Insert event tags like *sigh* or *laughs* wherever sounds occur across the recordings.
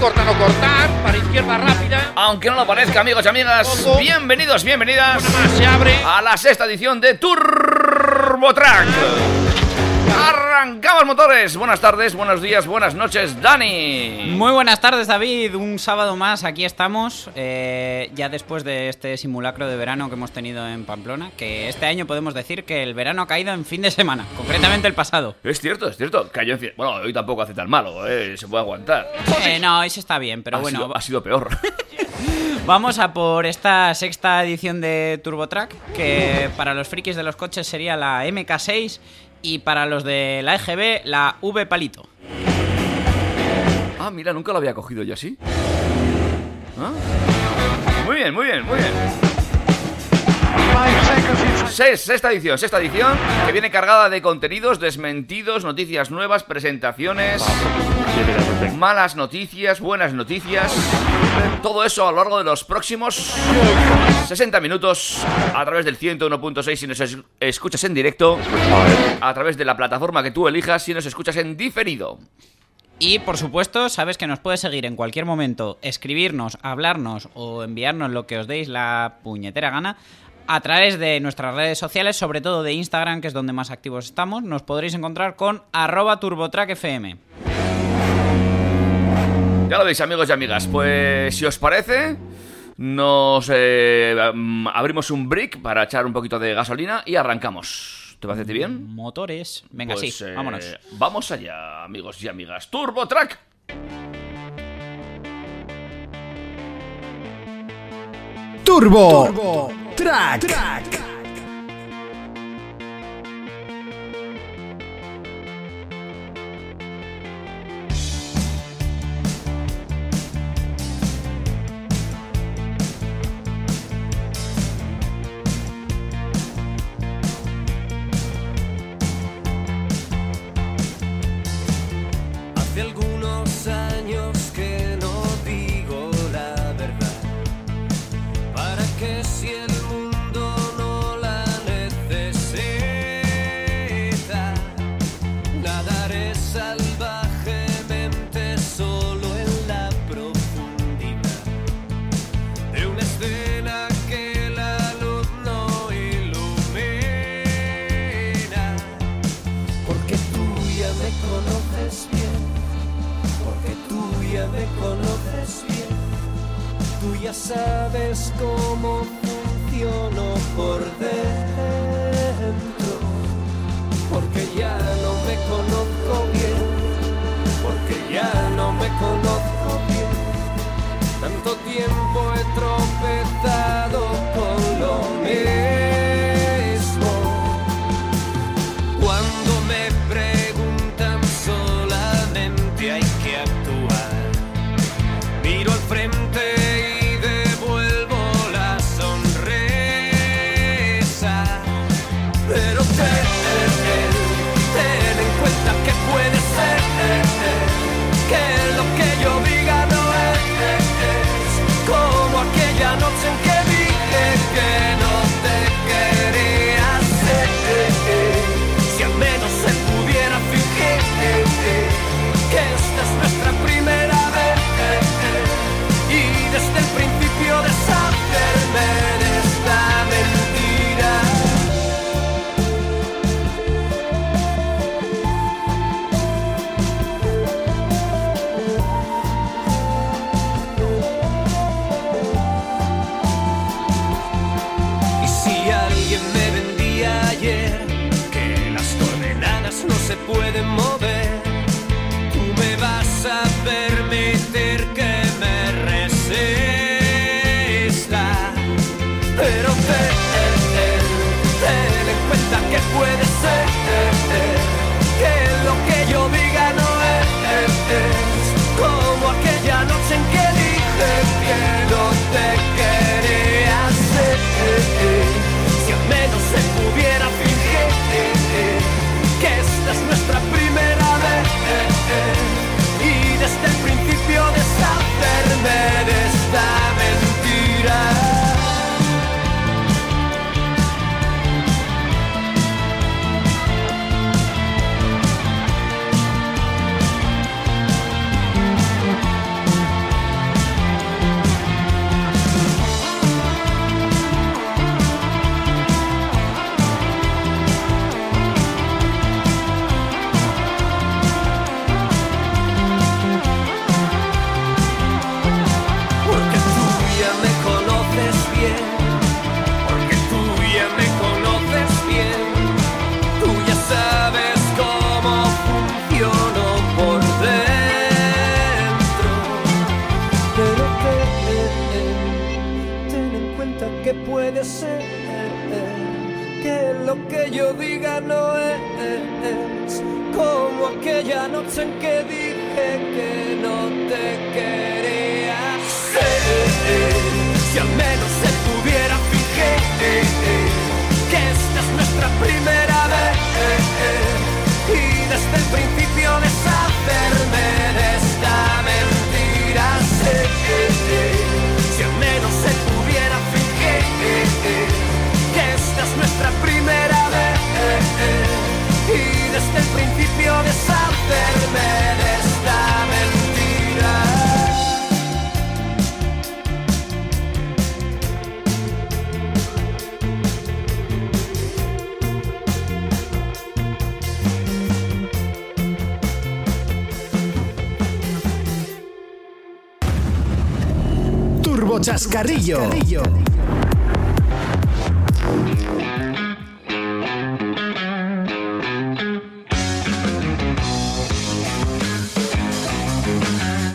Corta, no cortar. Para izquierda rápida. Aunque no lo parezca, amigos y amigas, Ojo. bienvenidos, bienvenidas más, se abre. a la sexta edición de Turbo Track. Arrancamos motores. Buenas tardes, buenos días, buenas noches, Dani. Muy buenas tardes, David. Un sábado más, aquí estamos. eh, ya después de este simulacro de verano que hemos tenido en Pamplona, que este año podemos decir que el verano ha caído en fin de semana, concretamente el pasado. Es cierto, es cierto. Cayó en fin- Bueno, hoy tampoco hace tan malo, eh, se puede aguantar. Eh, no, eso está bien, pero ha, bueno, sido, ha sido peor. *laughs* vamos a por esta sexta edición de TurboTrack, que para los frikis de los coches sería la MK6 y para los de la EGB la V Palito. ah, mira, nunca lo había cogido yo así. Ah. Muy bien, muy bien, muy bien. Sexta edición, sexta edición, que viene cargada de contenidos, desmentidos, noticias nuevas, presentaciones, malas noticias, buenas noticias. Todo eso a lo largo de los próximos 60 minutos a través del 101.6 si nos es- escuchas en directo, a través de la plataforma que tú elijas si nos escuchas en diferido. Y por supuesto, sabes que nos puedes seguir en cualquier momento, escribirnos, hablarnos o enviarnos lo que os deis la puñetera gana a través de nuestras redes sociales, sobre todo de Instagram, que es donde más activos estamos. Nos podréis encontrar con arroba turbotrackfm. Ya lo veis, amigos y amigas. Pues si os parece, nos eh, mm, abrimos un brick para echar un poquito de gasolina y arrancamos. ¿Te parece bien? Motores. Venga, Pues, sí, eh, vámonos. Vamos allá, amigos y amigas. Turbo Track. Turbo, Track. Hace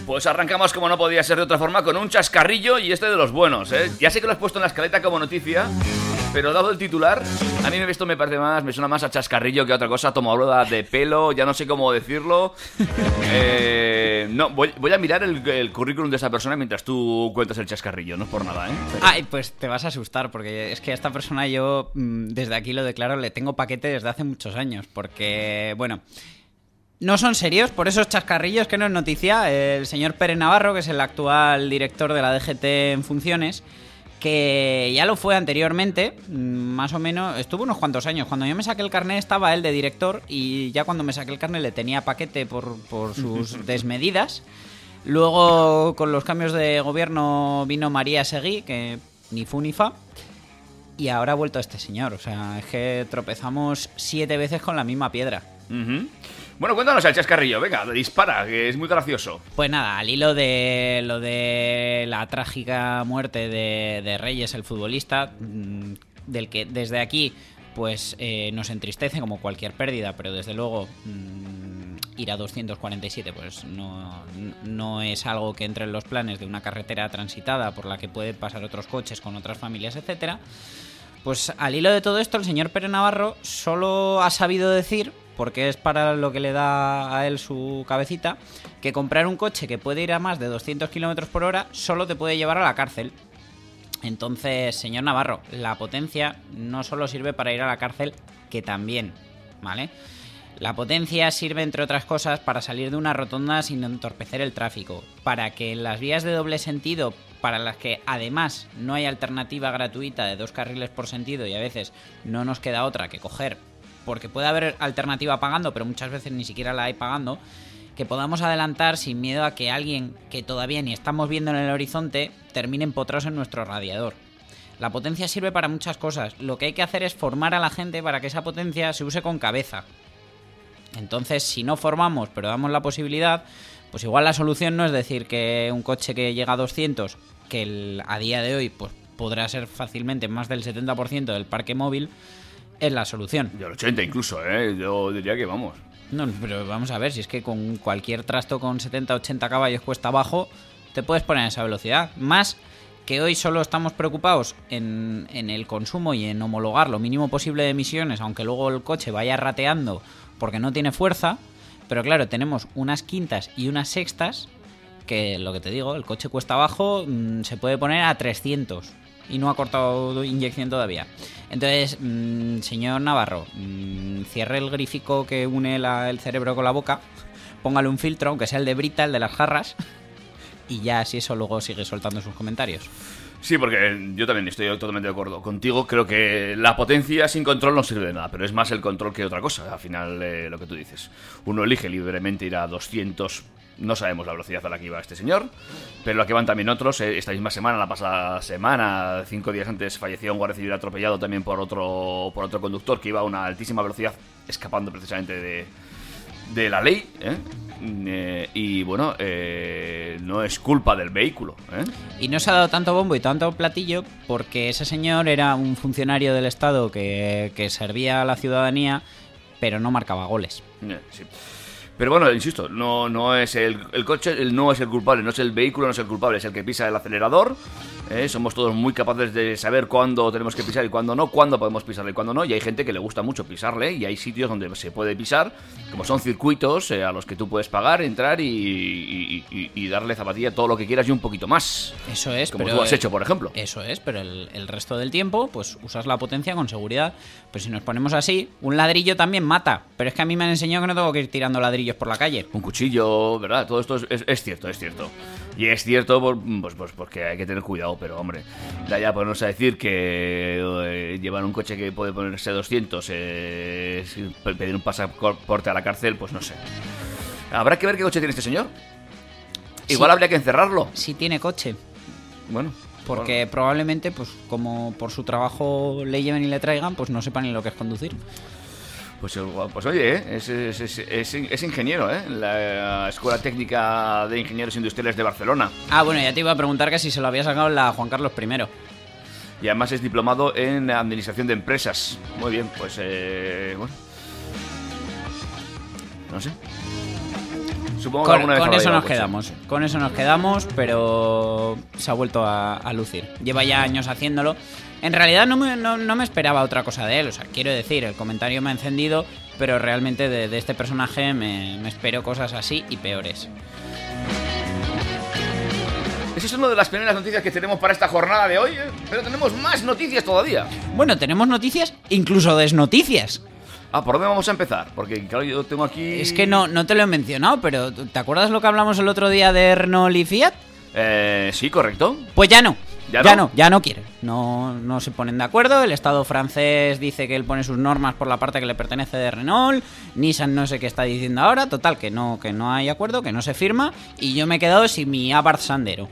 Pues arrancamos como no podía ser de otra forma con un chascarrillo y este de los buenos, ¿eh? Ya sé que lo has puesto en la escaleta como noticia, pero dado el titular, a mí esto me parece más, me suena más a chascarrillo que a otra cosa, tomadura de pelo, ya no sé cómo decirlo. *laughs* Eh, no, voy, voy a mirar el, el currículum de esa persona mientras tú cuentas el chascarrillo, no es por nada, ¿eh? Pero- Ay, pues te vas a asustar, porque es que a esta persona yo, mm, desde aquí lo declaro, le tengo paquete desde hace muchos años, porque, bueno, no son serios, por esos chascarrillos que no es noticia. El señor Pérez Navarro, que es el actual director de la DGT en funciones, que ya lo fue anteriormente, mm, más o menos, estuvo unos cuantos años. Cuando yo me saqué el carnet estaba él de director y ya cuando me saqué el carnet le tenía paquete por, por sus *laughs* desmedidas. Luego, con los cambios de gobierno, vino María Seguí, que ni fu ni fa. Y ahora ha vuelto este señor. O sea, es que tropezamos siete veces con la misma piedra. Bueno, cuéntanos el chascarrillo, venga, dispara, que es muy gracioso. Pues nada, al hilo de lo de la trágica muerte de, de Reyes, el futbolista, mm, del que desde aquí pues eh, nos entristece como cualquier pérdida, pero desde luego mm, ir a 247 pues no, no es algo que entre en los planes de una carretera transitada por la que pueden pasar otros coches con otras familias, etcétera. Pues al hilo de todo esto, el señor Pérez Navarro solo ha sabido decir, porque es para lo que le da a él su cabecita, que comprar un coche que puede ir a más de 200 kilómetros por hora solo te puede llevar a la cárcel. Entonces, señor Navarro, la potencia no solo sirve para ir a la cárcel, que también, ¿vale? La potencia sirve, entre otras cosas, para salir de una rotonda sin entorpecer el tráfico, para que en las vías de doble sentido, para las que además no hay alternativa gratuita de dos carriles por sentido y a veces no nos queda otra que coger, porque puede haber alternativa pagando, pero muchas veces ni siquiera la hay pagando, que podamos adelantar sin miedo a que alguien que todavía ni estamos viendo en el horizonte termine empotrados en nuestro radiador. La potencia sirve para muchas cosas. Lo que hay que hacer es formar a la gente para que esa potencia se use con cabeza. Entonces, si no formamos, pero damos la posibilidad, pues igual la solución no es decir que un coche que llega a 200, que a día de hoy pues podrá ser fácilmente más del 70% del parque móvil, es la solución. Al 80 incluso, ¿eh? Yo diría que vamos. No, pero vamos a ver, si es que con cualquier trasto con 70-80 caballos cuesta abajo, te puedes poner a esa velocidad. Más que hoy solo estamos preocupados en, en el consumo y en homologar lo mínimo posible de emisiones, aunque luego el coche vaya rateando porque no tiene fuerza. Pero claro, tenemos unas quintas y unas sextas que lo que te digo, el coche cuesta abajo, mm, se puede poner a 300 y no ha cortado inyección todavía. Entonces, mm, señor Navarro, mm, cierre el grífico que une el cerebro con la boca, póngale un filtro, aunque sea el de Brita, el de las jarras, *laughs* y ya si eso luego sigue soltando sus comentarios. Sí, porque yo también estoy totalmente de acuerdo contigo. Creo que la potencia sin control no sirve de nada, pero es más el control que otra cosa. Al final, eh, lo que tú dices. Uno elige libremente ir a 200. No sabemos la velocidad a la que iba este señor, pero la que van también otros. Eh, Esta misma semana, la pasada semana, cinco días antes, falleció un guardia civil atropellado también por otro, por otro conductor que iba a una altísima velocidad, escapando precisamente de, de la ley. ¿eh? Eh, y bueno, eh, no es culpa del vehículo. ¿eh? Y no se ha dado tanto bombo y tanto platillo porque ese señor era un funcionario del Estado que, que servía a la ciudadanía, pero no marcaba goles. Sí. Pero bueno, insisto, no, no es el, el coche, el- no es el culpable, no es el vehículo, no es el culpable, es el que pisa el acelerador. ¿eh? Somos todos muy capaces de saber cuándo tenemos que pisar y cuándo no, cuándo podemos pisarle y cuándo no. Y hay gente que le gusta mucho pisarle y hay sitios donde se puede pisar, como son circuitos eh, a los que tú puedes pagar, entrar y, y- y- y darle zapatilla todo lo que quieras y un poquito más. Eso es, Como pero tú has hecho, por ejemplo. Eso es, pero el, el resto del tiempo, pues usas la potencia con seguridad. Pero si nos ponemos así, un ladrillo también mata. Pero es que a mí me han enseñado que no tengo que ir tirando ladrillos por la calle. un cuchillo, ¿verdad? Todo esto es, es- es cierto, es cierto. Y es cierto pues, pues porque hay que tener cuidado, pero hombre, da ya ponernos a decir que eh, llevar un coche que puede ponerse 200, eh, pedir un pasaporte a la cárcel, pues no sé. Habrá que ver qué coche tiene este señor. Igual Sí. habría que encerrarlo. Si tiene coche. Bueno. Porque probablemente, pues como por su trabajo le lleven y le traigan, pues no sepan ni lo que es conducir. Pues, igual- pues oye, ¿eh? es, es- es- es- es ingeniero, ¿eh? La Escuela Técnica de Ingenieros Industriales de Barcelona. Ah, bueno, ya te iba a preguntar que si se lo había sacado la Juan Carlos I. Y además es diplomado en Administración de Empresas. Muy bien, pues eh, bueno. No sé. Supongo Con, vez eso nos coche. quedamos. Con eso nos quedamos, pero se ha vuelto a, a lucir. Lleva ya años haciéndolo. En realidad no me, no, no me esperaba otra cosa de él. O sea, quiero decir, el comentario me ha encendido, pero realmente de, de este personaje me, me espero cosas así y peores. Esa es una de las primeras noticias que tenemos para esta jornada de hoy, ¿eh? pero tenemos más noticias todavía. Bueno, tenemos noticias, incluso desnoticias. Ah, ¿por dónde vamos a empezar? Porque claro, yo tengo aquí... Es que no, no te lo he mencionado, pero ¿te acuerdas lo que hablamos el otro día de Renault y Fiat? Eh, sí, correcto. Pues ya no. ¿Ya ¿Ya, no? no? ya no quieren. No, no se ponen de acuerdo. El Estado francés dice que él pone sus normas por la parte que le pertenece de Renault. Nissan no sé qué está diciendo ahora. Total, que no, que no hay acuerdo, que no se firma. Y yo me he quedado sin mi Abarth Sandero.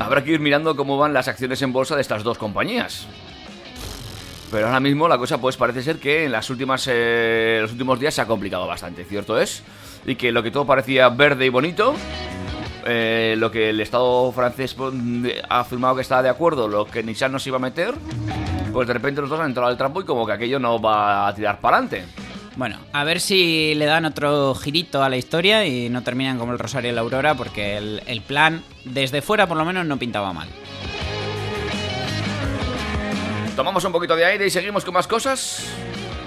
Habrá que ir mirando cómo van las acciones en bolsa de estas dos compañías. Pero ahora mismo la cosa pues parece ser que en las últimas eh, los últimos días se ha complicado bastante, ¿cierto es? Y que lo que todo parecía verde y bonito, eh, lo que el Estado francés pues, ha afirmado que estaba de acuerdo, lo que Nissan nos iba a meter, pues de repente los dos han entrado al trampo y como que aquello no va a tirar para adelante. Bueno, a ver si le dan otro girito a la historia y no terminan como el Rosario y la Aurora, porque el plan, desde fuera por lo menos, no pintaba mal. Tomamos un poquito de aire y seguimos con más cosas.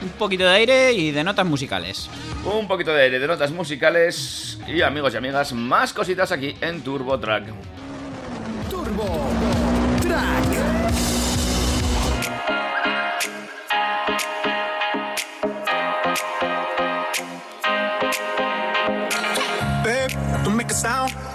Un poquito de aire y de notas musicales. Un poquito de aire, de notas musicales y amigos y amigas, más cositas aquí en Turbo Track. Turbo Track. Babe, don't make a sound.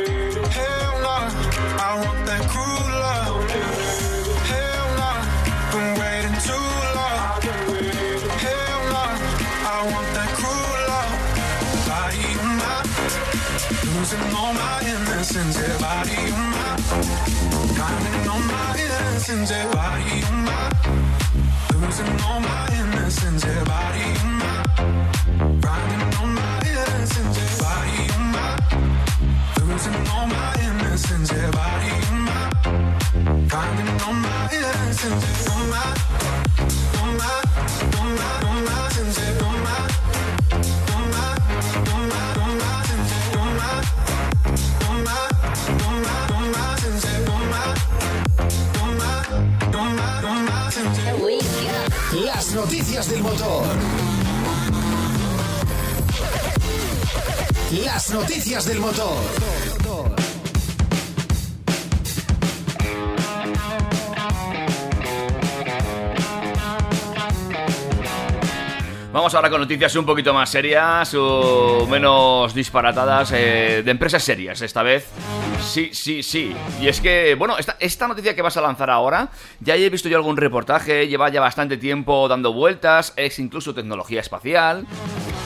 On my innocence, yeah, body on my. Finding all my innocence, yeah, body on my. Losing all my innocence, yeah, body on my. Finding all my innocence, on my. Losing all my innocence, yeah, on my. All my innocence, del motor. Las noticias del motor. Vamos ahora con noticias un poquito más serias o menos disparatadas eh, de empresas serias esta vez. Sí, sí, sí. Y es que, bueno, esta, esta noticia que vas a lanzar ahora, ya he visto yo algún reportaje, lleva ya bastante tiempo dando vueltas, es incluso tecnología espacial,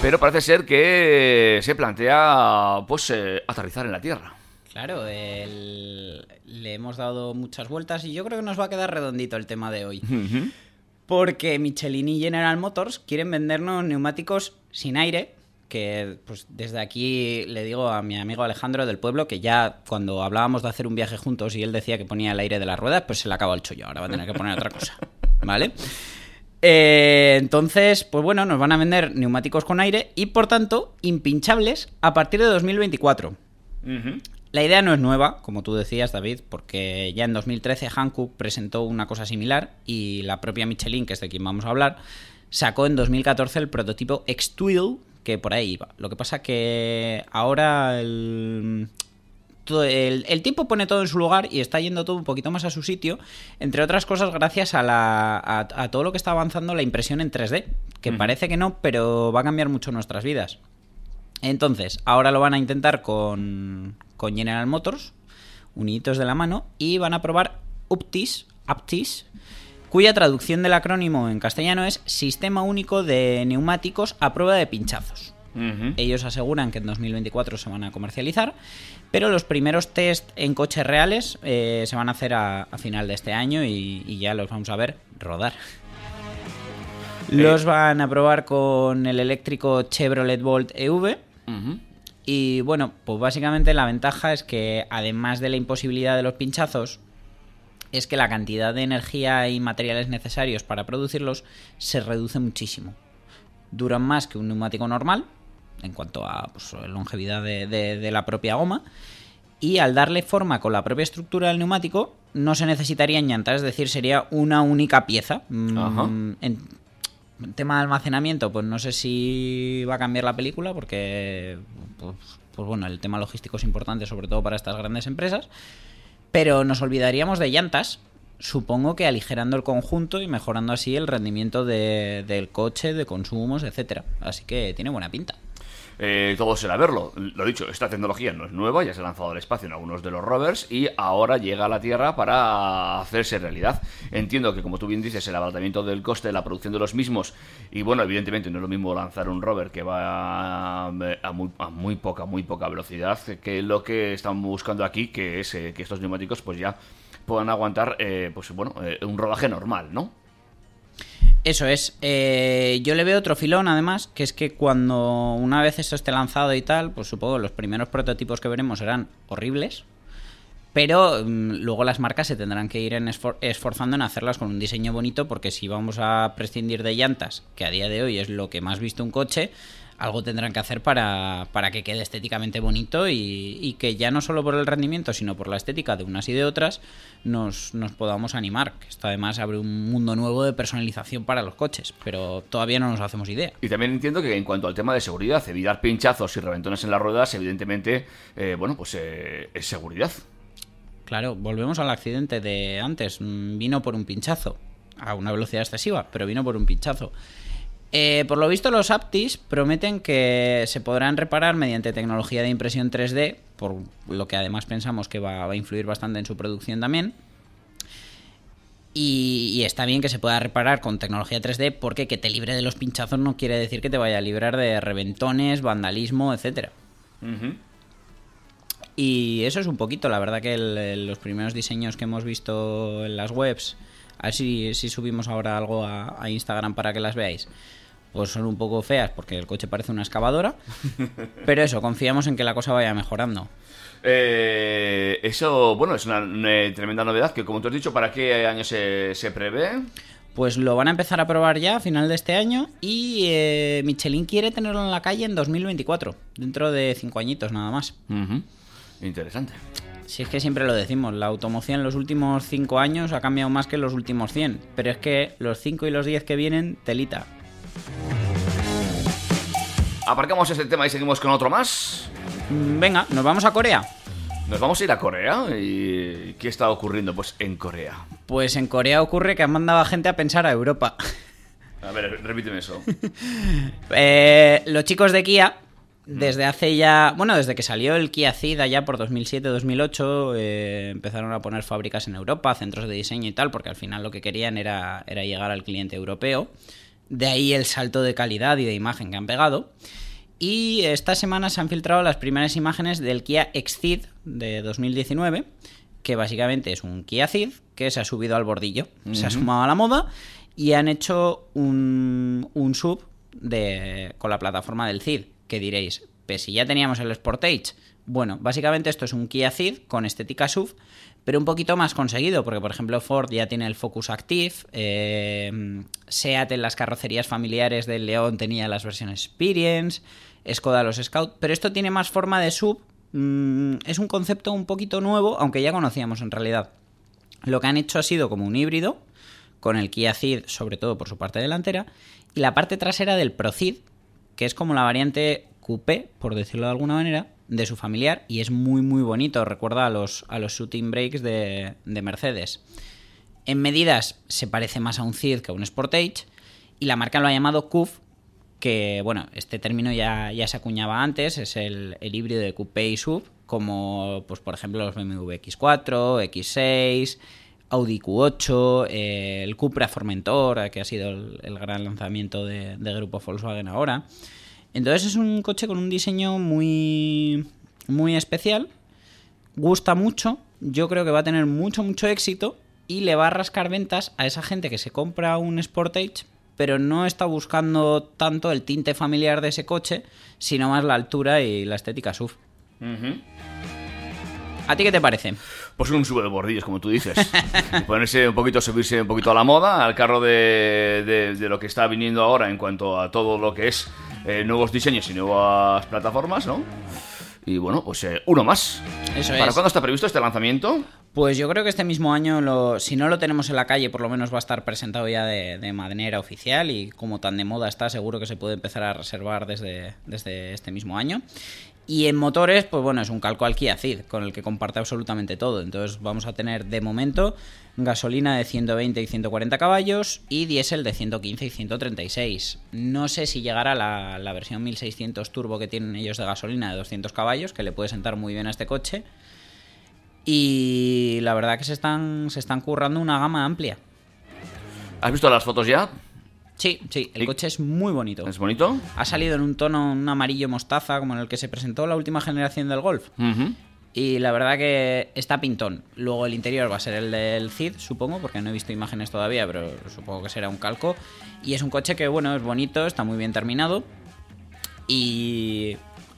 pero parece ser que se plantea, pues, eh, aterrizar en la Tierra. Claro, el- le hemos dado muchas vueltas y yo creo que nos va a quedar redondito el tema de hoy. Porque Michelin y General Motors quieren vendernos neumáticos sin aire. Que pues desde aquí le digo a mi amigo Alejandro del pueblo que ya cuando hablábamos de hacer un viaje juntos y él decía que ponía el aire de las ruedas, pues se le acaba el chollo. Ahora va a tener que poner otra cosa. *laughs* ¿Vale? Eh, entonces, pues bueno, nos van a vender neumáticos con aire y por tanto impinchables a partir de 2024. Ujú. La idea no es nueva, como tú decías, David, porque ya en 2013 Hankook presentó una cosa similar y la propia Michelin, que es de quien vamos a hablar, sacó en 2014 el prototipo X-Twill, que por ahí iba. Lo que pasa que ahora el, todo el, el tiempo pone todo en su lugar y está yendo todo un poquito más a su sitio, entre otras cosas gracias a, la, a, a todo lo que está avanzando la impresión en 3D, que parece que no, pero va a cambiar mucho nuestras vidas. Entonces, ahora lo van a intentar con, con General Motors, uniditos de la mano, y van a probar Uptis, Aptis, cuya traducción del acrónimo en castellano es Sistema Único de Neumáticos a prueba de pinchazos. Ellos aseguran que en 2024 se van a comercializar, pero los primeros test en coches reales eh, se van a hacer a, a final de este año y, y ya los vamos a ver rodar. Los van a probar con el eléctrico Chevrolet Bolt EV. Y bueno, pues básicamente la ventaja es que además de la imposibilidad de los pinchazos, es que la cantidad de energía y materiales necesarios para producirlos se reduce muchísimo. Duran más que un neumático normal, en cuanto a pues, longevidad de, de- de la propia goma. Y al darle forma con la propia estructura del neumático, no se necesitarían llantas, es decir, sería una única pieza. Mm, Ajá. En tema de almacenamiento, pues no sé si va a cambiar la película, porque pues, pues bueno, el tema logístico es importante, sobre todo para estas grandes empresas. Pero nos olvidaríamos de llantas, supongo que aligerando el conjunto y mejorando así el rendimiento de- del coche, de consumos, etcétera. Así que tiene buena pinta. Eh, todo será verlo. Lo dicho, esta tecnología no es nueva, ya se ha lanzado al espacio en algunos de los rovers y ahora llega a la Tierra para hacerse realidad. Entiendo que, como tú bien dices, el abaratamiento del coste de la producción de los mismos, y bueno, evidentemente no es lo mismo lanzar un rover que va a, a muy, a muy poca, muy poca velocidad, que lo que están buscando aquí, que es eh, que estos neumáticos pues ya puedan aguantar, eh, pues bueno, eh, un rodaje normal, ¿no? Eso es. Eh, yo le veo otro filón, además, que es que cuando una vez esto esté lanzado y tal, pues supongo los primeros prototipos que veremos serán horribles. Pero mm, luego las marcas se tendrán que ir en esfor- esforzando en hacerlas con un diseño bonito, porque si vamos a prescindir de llantas, que a día de hoy es lo que más visto un coche, algo tendrán que hacer para, para que quede estéticamente bonito y, y que ya no solo por el rendimiento, sino por la estética de unas y de otras, nos, nos podamos animar. Que esto además abre un mundo nuevo de personalización para los coches, pero todavía no nos hacemos idea. Y también entiendo que en cuanto al tema de seguridad, evitar pinchazos y reventones en las ruedas, evidentemente, eh, bueno, pues eh, es seguridad. Claro, volvemos al accidente de antes. Mm, Vino por un pinchazo, a una velocidad excesiva, pero vino por un pinchazo. Eh, por lo visto, los Aptis prometen que se podrán reparar mediante tecnología de impresión 3D, por lo que además pensamos que va, va a influir bastante en su producción también. Y, y está bien que se pueda reparar con tecnología 3D porque que te libre de los pinchazos no quiere decir que te vaya a librar de reventones, vandalismo. Ujú. Y eso es un poquito, la verdad que el- los primeros diseños que hemos visto en las webs, a ver si, si subimos ahora algo a, a Instagram para que las veáis, pues son un poco feas porque el coche parece una excavadora. *laughs* pero eso, confiamos en que la cosa vaya mejorando. Eh, eso, bueno, es una eh, tremenda novedad que, como tú has dicho, ¿para qué año se, se prevé? Pues lo van a empezar a probar ya a final de este año y eh, Michelin quiere tenerlo en la calle en 2024, dentro de cinco añitos nada más. Interesante. Si es que siempre lo decimos, la automoción en los últimos 5 años ha cambiado más que en los últimos 100, pero es que los 5 y los 10 que vienen, telita. Aparcamos este tema y seguimos con otro más. Venga, nos vamos a Corea. Nos vamos a ir a Corea. ¿Y qué está ocurriendo? Pues en Corea. Pues en Corea ocurre que han mandado a gente a pensar a Europa. A ver, repíteme eso. *laughs* Eh, los chicos de Kia, desde hace ya, bueno, desde que salió el Kia Ceed allá por 2007-2008, eh, empezaron a poner fábricas en Europa, centros de diseño y tal, porque al final lo que querían era, era llegar al cliente europeo. De ahí el salto de calidad y de imagen que han pegado. Y esta semana se han filtrado las primeras imágenes del Kia Exceed de 2019, que básicamente es un Kia Ceed que se ha subido al bordillo, se ha sumado a la moda y han hecho un, un sub de, con la plataforma del Ceed, que diréis, pues si ya teníamos el Sportage. Bueno, básicamente esto es un Kia Ceed con estética SUV, pero un poquito más conseguido, porque por ejemplo Ford ya tiene el Focus Active, eh, Seat en las carrocerías familiares del León tenía las versiones Experience, Skoda los Scout, pero esto tiene más forma de SUV, mm, es un concepto un poquito nuevo, aunque ya conocíamos en realidad. Lo que han hecho ha sido como un híbrido, con el Kia Ceed, sobre todo por su parte delantera, y la parte trasera del Pro Ceed, que es como la variante coupé, por decirlo de alguna manera, de su familiar, y es muy muy bonito, recuerda a los, a los shooting brakes de, de Mercedes. En medidas se parece más a un Ceed que a un Sportage, y la marca lo ha llamado CUF, que bueno, este término ya, ya se acuñaba antes, es el, el híbrido de coupé y sub, como pues por ejemplo los BMW X4, X6, Audi Q8, eh, el Cupra Formentor, que ha sido el, gran lanzamiento de grupo Volkswagen ahora. Entonces es un coche con un diseño muy, muy especial, gusta mucho, yo creo que va a tener mucho, mucho éxito y le va a rascar ventas a esa gente que se compra un Sportage, pero no está buscando tanto el tinte familiar de ese coche, sino más la altura y la estética SUV. ¿A ti qué te parece? Pues un sube de bordillos, como tú dices. *laughs* Ponerse un poquito, subirse un poquito a la moda, al carro de, de- de lo que está viniendo ahora en cuanto a todo lo que es eh, nuevos diseños y nuevas plataformas, ¿no? Y bueno, pues eh, uno más. Eso ¿Para es. cuándo está previsto este lanzamiento? Pues yo creo que este mismo año, lo- si no lo tenemos en la calle, por lo menos va a estar presentado ya de, de manera oficial y como tan de moda está, seguro que se puede empezar a reservar desde, desde este mismo año. Y en motores, pues bueno, es un calco al Kia Ceed, con el que comparte absolutamente todo. Entonces vamos a tener de momento gasolina de 120 y 140 caballos y diésel de 115 y 136. No sé si llegará la, la versión 1600 turbo que tienen ellos de gasolina de 200 caballos, que le puede sentar muy bien a este coche. Y la verdad que se están, se están currando una gama amplia. ¿Has visto las fotos ya? Sí, sí, el coche es muy bonito. ¿Es bonito? Ha salido en un tono, un amarillo mostaza, como en el que se presentó la última generación del Golf. Y la verdad que está pintón. Luego el interior va a ser el del Cid, supongo, porque no he visto imágenes todavía, pero supongo que será un calco. Y es un coche que, bueno, es bonito, está muy bien terminado. Y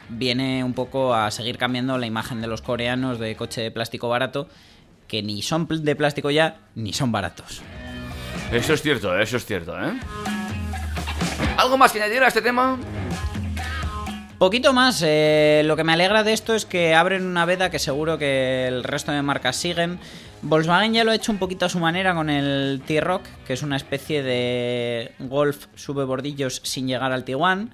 viene un poco a seguir cambiando la imagen de los coreanos de coche de plástico barato, que ni son de plástico ya, ni son baratos. Eso es cierto, eso es cierto, ¿eh? ¿Algo más que añadir a este tema? Poquito más, eh, lo que me alegra de esto es que abren una veda que seguro que el resto de marcas siguen. Volkswagen ya lo ha hecho un poquito a su manera con el T-Rock, que es una especie de Golf sube bordillos sin llegar al Tiguan.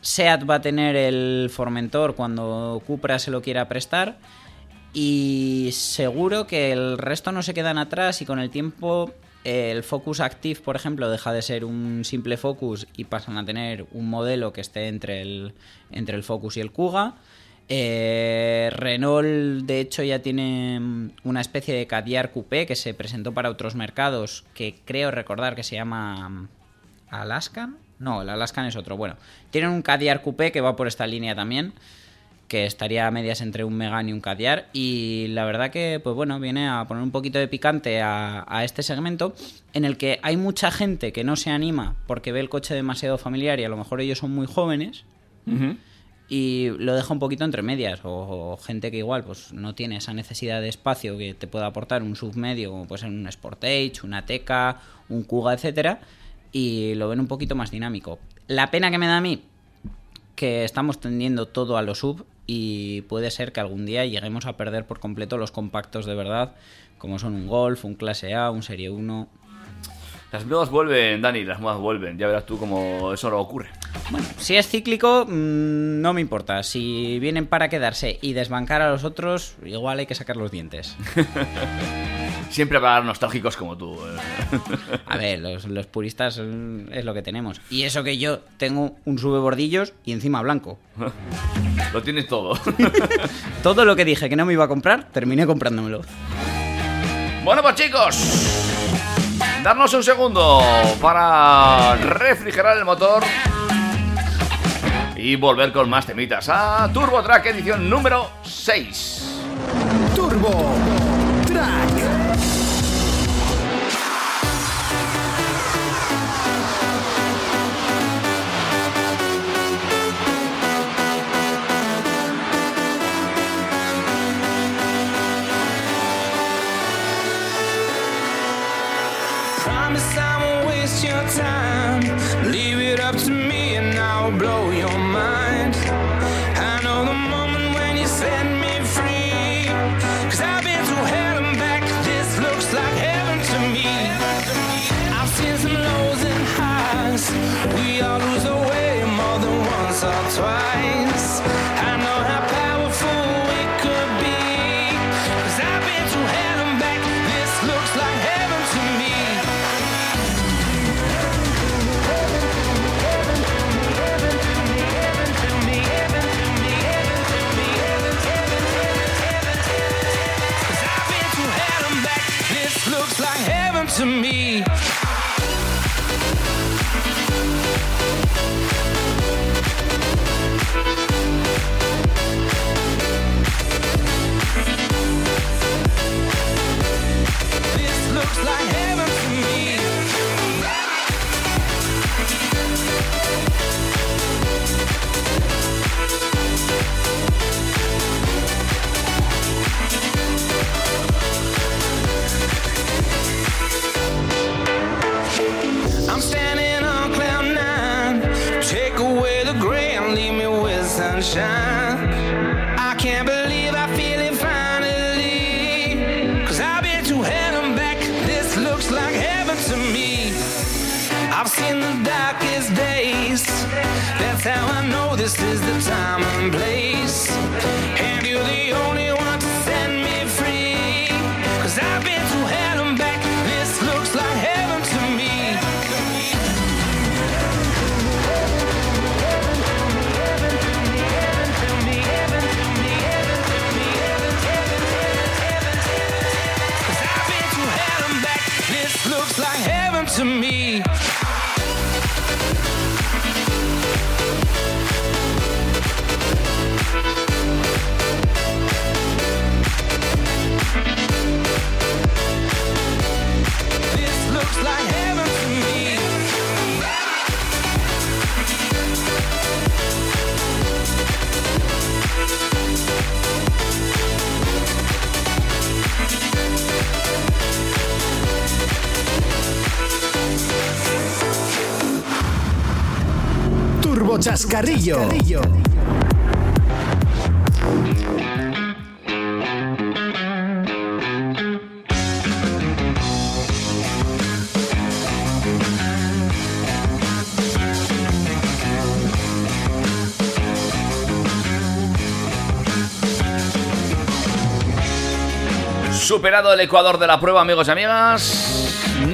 Seat va a tener el Formentor cuando Cupra se lo quiera prestar. Y seguro que el resto no se quedan atrás y con el tiempo el Focus Active, por ejemplo, deja de ser un simple Focus y pasan a tener un modelo que esté entre el, entre el Focus y el Kuga. Eh, Renault, de hecho, ya tiene mm, una especie de Cadillac Coupé que se presentó para otros mercados, que creo recordar que se llama mm, Alaskan. No, el Alaskan es otro. Bueno, tienen un Cadillac Coupé que va por esta línea también. Que estaría a medias entre un Megan y un Cadiar. Y la verdad que, pues bueno, viene a poner un poquito de picante a, a este segmento en el que hay mucha gente que no se anima porque ve el coche demasiado familiar y a lo mejor ellos son muy jóvenes y lo deja un poquito entre medias o, o gente que igual pues no tiene esa necesidad de espacio que te pueda aportar un submedio como puede ser un Sportage, una Teca, un Kuga, etcétera y lo ven un poquito más dinámico. La pena que me da a mí que estamos tendiendo todo a lo sub y puede ser que algún día lleguemos a perder por completo los compactos de verdad como son un Golf, un Clase A, un Serie 1. Las modas vuelven, Dani, las modas vuelven. Ya verás tú cómo eso no ocurre. Bueno, si es cíclico, mm, no me importa. Si vienen para quedarse y desbancar a los otros, igual hay que sacar los dientes. *laughs* Siempre para nostálgicos como tú. eh. A ver, los, los puristas es lo que tenemos. Y eso que yo tengo un sube bordillos y encima blanco. *laughs* Lo tienes todo. *laughs* Todo lo que dije que no me iba a comprar, terminé comprándomelo. Bueno, pues chicos, darnos un segundo para refrigerar el motor y volver con más temitas a Turbo Track edición número 6. Turbo to me. This looks like heaven sunshine. I can't believe I feel it finally. Cause I've been to hell and back. This looks like heaven to me. I've seen the darkest days. That's how I know this is the time and place. To me. Turbo Chascarrillo. Superado el Ecuador de la prueba, amigos y amigas,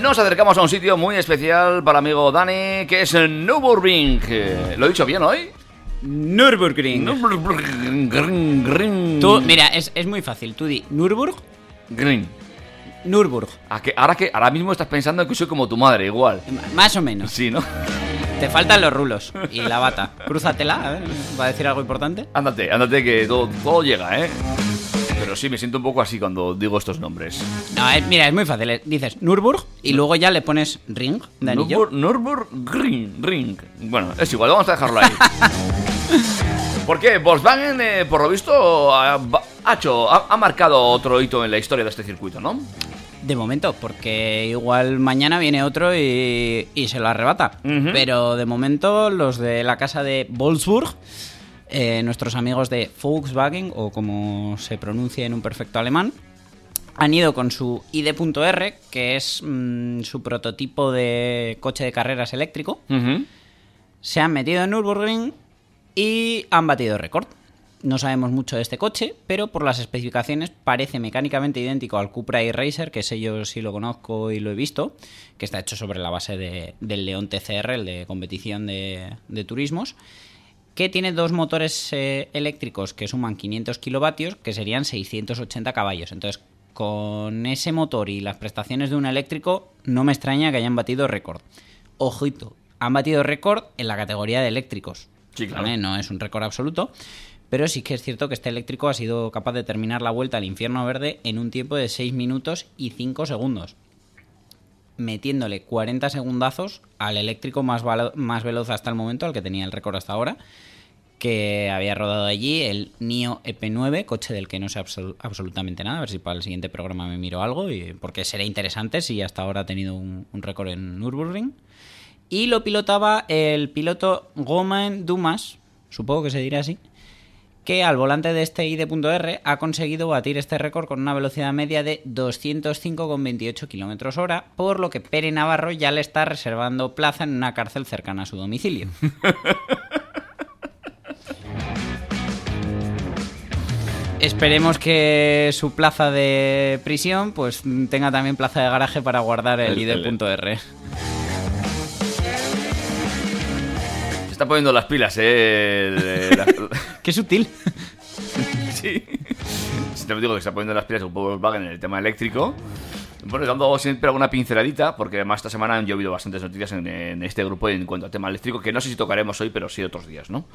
nos acercamos a un sitio muy especial para el amigo Dani, que es Nürburgring. Eh, ¿Lo he dicho bien hoy? Nürburgring. Nürburgring. Tú, mira, es, es muy fácil. Tú di Nürburg, Green. Nürburg. ¿A que, ahora que ahora mismo estás pensando que soy como tu madre, igual. M- Más o menos. Sí, ¿no? Te faltan los rulos y la bata. Crúzatela, a ver, va a decir algo importante. Ándate, ándate que todo, todo llega, ¿eh? Pero sí, me siento un poco así cuando digo estos nombres. No, es- mira, es muy fácil. Dices Nürburg y luego ya le pones ring de anillo. Nürburgring, Ring. Bueno, es igual, vamos a dejarlo ahí. *laughs* ¿Por qué? Volkswagen, eh, por lo visto, ha, ha hecho, ha, ha marcado otro hito en la historia de este circuito, ¿no? De momento, porque igual mañana viene otro y, y se lo arrebata. Ujú. Pero de momento, los de la casa de Wolfsburg, eh, nuestros amigos de Volkswagen, o como se pronuncia en un perfecto alemán, han ido con su ID.R, que es mm, su prototipo de coche de carreras eléctrico. Se han metido en Nürburgring y han batido récord. No sabemos mucho de este coche, pero por las especificaciones parece mecánicamente idéntico al Cupra e-Racer, que ese yo sí lo conozco y lo he visto, que está hecho sobre la base de- del León TCR, el de competición de, de turismos, que tiene dos motores eh, eléctricos que suman 500 kilovatios, que serían 680 caballos. Entonces, con ese motor y las prestaciones de un eléctrico, no me extraña que hayan batido récord. Ojito, han batido récord en la categoría de eléctricos. Sí, claro. ¿vale? No es un récord absoluto, pero sí que es cierto que este eléctrico ha sido capaz de terminar la vuelta al infierno verde en un tiempo de 6 minutos y 5 segundos. Metiéndole 40 segundazos al eléctrico más, más veloz hasta el momento, al que tenía el récord hasta ahora, que había rodado allí, el NIO EP9, coche del que no sé absolu- absolutamente nada. A ver si para el siguiente programa me miro algo, y, porque será interesante si hasta ahora ha tenido un, récord en Nürburgring. Y lo pilotaba el piloto Romain Dumas, supongo que se dirá así, que al volante de este ID.R ha conseguido batir este récord con una velocidad media de 205,28 km hora, por lo que Pere Navarro ya le está reservando plaza en una cárcel cercana a su domicilio. *laughs* Esperemos que su plaza de prisión pues tenga también plaza de garaje para guardar el, ID.R. Se está poniendo las pilas, ¿eh? La- *laughs* Qué sutil. *laughs* sí. Si te digo que está poniendo las pilas un poco Volkswagen en el tema eléctrico. Bueno, dando siempre alguna pinceladita, porque además esta semana han llovido bastantes noticias en, este grupo en cuanto al tema eléctrico, que no sé si tocaremos hoy, pero sí otros días, ¿no?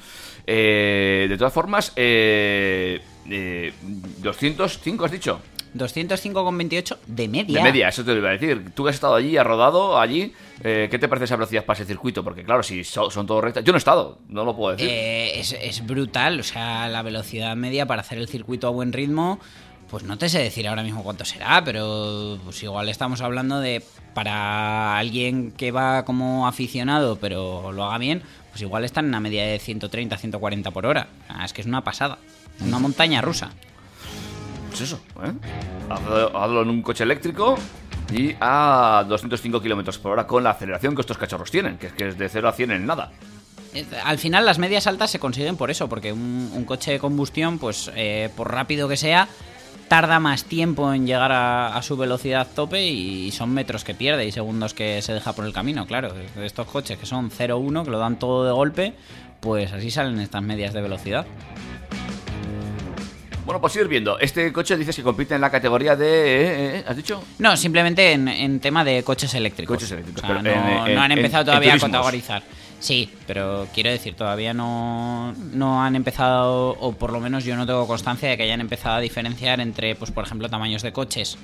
Eh, de todas formas, eh, eh, 205 has dicho. 205,28 de media. De media, eso te lo iba a decir. Tú que has estado allí, has rodado allí, eh, ¿qué te parece esa velocidad para ese circuito? Porque claro, si so- son todo rectas... Yo no he estado, no lo puedo decir. Eh, es, es brutal, o sea, la velocidad media para hacer el circuito a buen ritmo, pues no te sé decir ahora mismo cuánto será, pero pues igual estamos hablando de para alguien que va como aficionado, pero lo haga bien, pues igual están en una media de 130, 140 por hora. Ah, es que es una pasada, una montaña rusa. Pues eso, ¿eh? Hazlo, en un coche eléctrico y a 205 kilómetros por hora con la aceleración que estos cachorros tienen, que es que es de 0 a 100 en nada. Eh, Al final las medias altas se consiguen por eso, porque un, un coche de combustión, pues eh, por rápido que sea, tarda más tiempo en llegar a, a su velocidad tope y son metros que pierde y segundos que se deja por el camino, claro. Estos coches que son 0-1, que lo dan todo de golpe, pues así salen estas medias de velocidad. Bueno, pues ir viendo. Este coche dices que compite en la categoría de... eh, eh, ¿Has dicho? No, simplemente en, en tema de coches eléctricos. Coches eléctricos, O sea, pero no, en- no han empezado en todavía a categorizar. Sí, pero quiero decir, todavía no, no han empezado, o por lo menos yo no tengo constancia de que hayan empezado a diferenciar entre, pues por ejemplo, tamaños de coches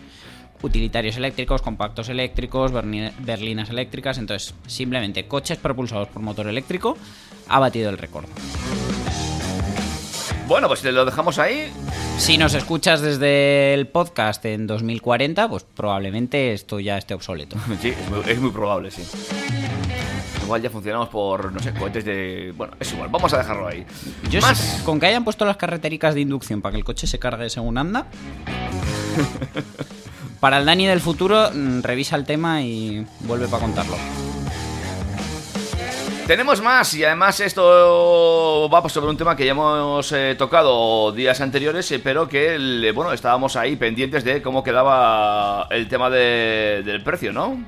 utilitarios eléctricos, compactos eléctricos, berlinas eléctricas. Entonces, simplemente coches propulsados por motor eléctrico ha batido el récord. Bueno, pues lo dejamos ahí. Si nos escuchas desde el podcast en 2040, pues probablemente esto ya esté obsoleto. *laughs* Sí, es muy, es muy probable, sí. Igual ya funcionamos por, no sé, cohetes de... Bueno, es igual, vamos a dejarlo ahí. Yo Más. sí, con que hayan puesto las carretericas de inducción para que el coche se cargue según anda. *laughs* para el Dani del futuro, mm, revisa el tema y vuelve para contarlo. Tenemos más y además esto va sobre un tema que ya hemos eh, tocado días anteriores, eh, pero que bueno estábamos ahí pendientes de cómo quedaba el tema de- del precio, ¿no?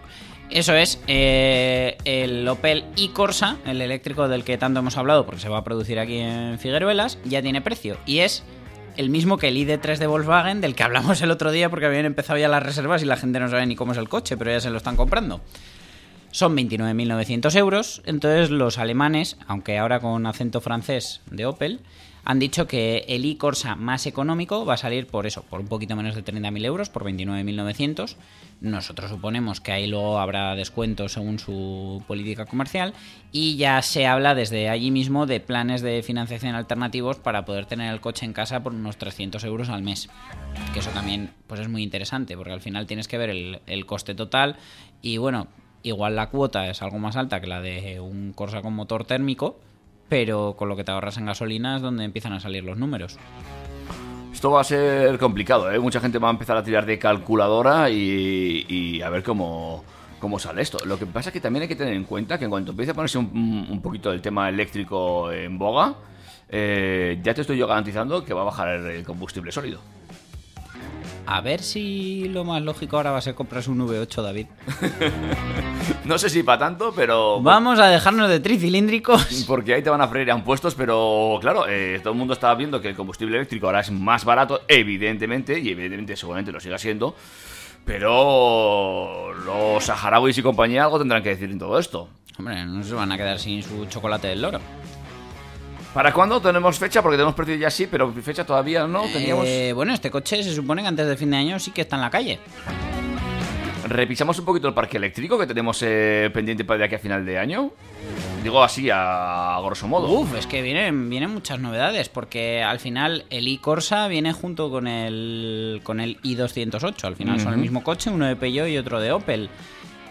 Eso es, eh, el Opel e-Corsa, el eléctrico del que tanto hemos hablado porque se va a producir aquí en Figueruelas, ya tiene precio. Y es el mismo que el ID3 de Volkswagen, del que hablamos el otro día porque habían empezado ya las reservas y la gente no sabe ni cómo es el coche, pero ya se lo están comprando. Son 29.900 euros. Entonces los alemanes, aunque ahora con acento francés de Opel, han dicho que el e-Corsa más económico va a salir por eso, por un poquito menos de 30.000 euros, por 29.900. Nosotros suponemos que ahí luego habrá descuentos según su política comercial y ya se habla desde allí mismo de planes de financiación alternativos para poder tener el coche en casa por unos 300 euros al mes. Que eso también pues es muy interesante porque al final tienes que ver el coste total y bueno, igual la cuota es algo más alta que la de un Corsa con motor térmico, pero con lo que te ahorras en gasolina es donde empiezan a salir los números. Esto va a ser complicado, ¿eh? Mucha gente va a empezar a tirar de calculadora y, y a ver cómo, cómo sale esto. Lo que pasa es que también hay que tener en cuenta que en cuanto empiece a ponerse un, poquito el tema eléctrico en boga, eh, ya te estoy yo garantizando que va a bajar el combustible sólido. A ver si lo más lógico ahora va a ser comprarse un V8, David. *laughs* No sé si para tanto, pero... Vamos a dejarnos de tricilíndricos. *laughs* Porque ahí te van a freír a impuestos, pero claro, eh, todo el mundo está viendo que el combustible eléctrico ahora es más barato, evidentemente, y evidentemente seguramente lo siga siendo, pero los saharauis y compañía algo tendrán que decir en todo esto. Hombre, no se van a quedar sin su chocolate del loro. ¿Para cuándo tenemos fecha? Porque tenemos precio ya sí, pero fecha todavía no. Teníamos... Eh, bueno, este coche se supone que antes del fin de año sí que está en la calle. Repisamos un poquito el parque eléctrico que tenemos eh, pendiente para de aquí a final de año. Digo así, a, a grosso modo. Uf, es que vienen, vienen muchas novedades, porque al final el i-Corsa viene junto con el, con el i208. Al final son el mismo coche, uno de Peugeot y otro de Opel.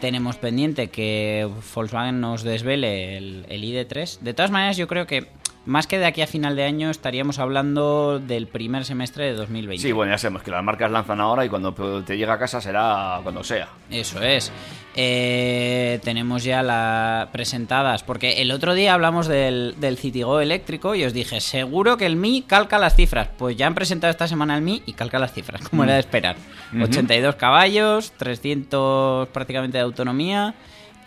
Tenemos pendiente que Volkswagen nos desvele el, el ID3. De todas maneras, yo creo que más que de aquí a final de año estaríamos hablando del primer semestre de 2020. Sí, bueno, ya sabemos que las marcas lanzan ahora y cuando te llega a casa será cuando sea. Eso es. Eh, tenemos ya las presentadas, porque el otro día hablamos del, del Citigo eléctrico y os dije, seguro que el Mi calca las cifras. Pues ya han presentado esta semana el Mi y calca las cifras, como era de esperar. Ujú. 82 caballos, 300 prácticamente de autonomía,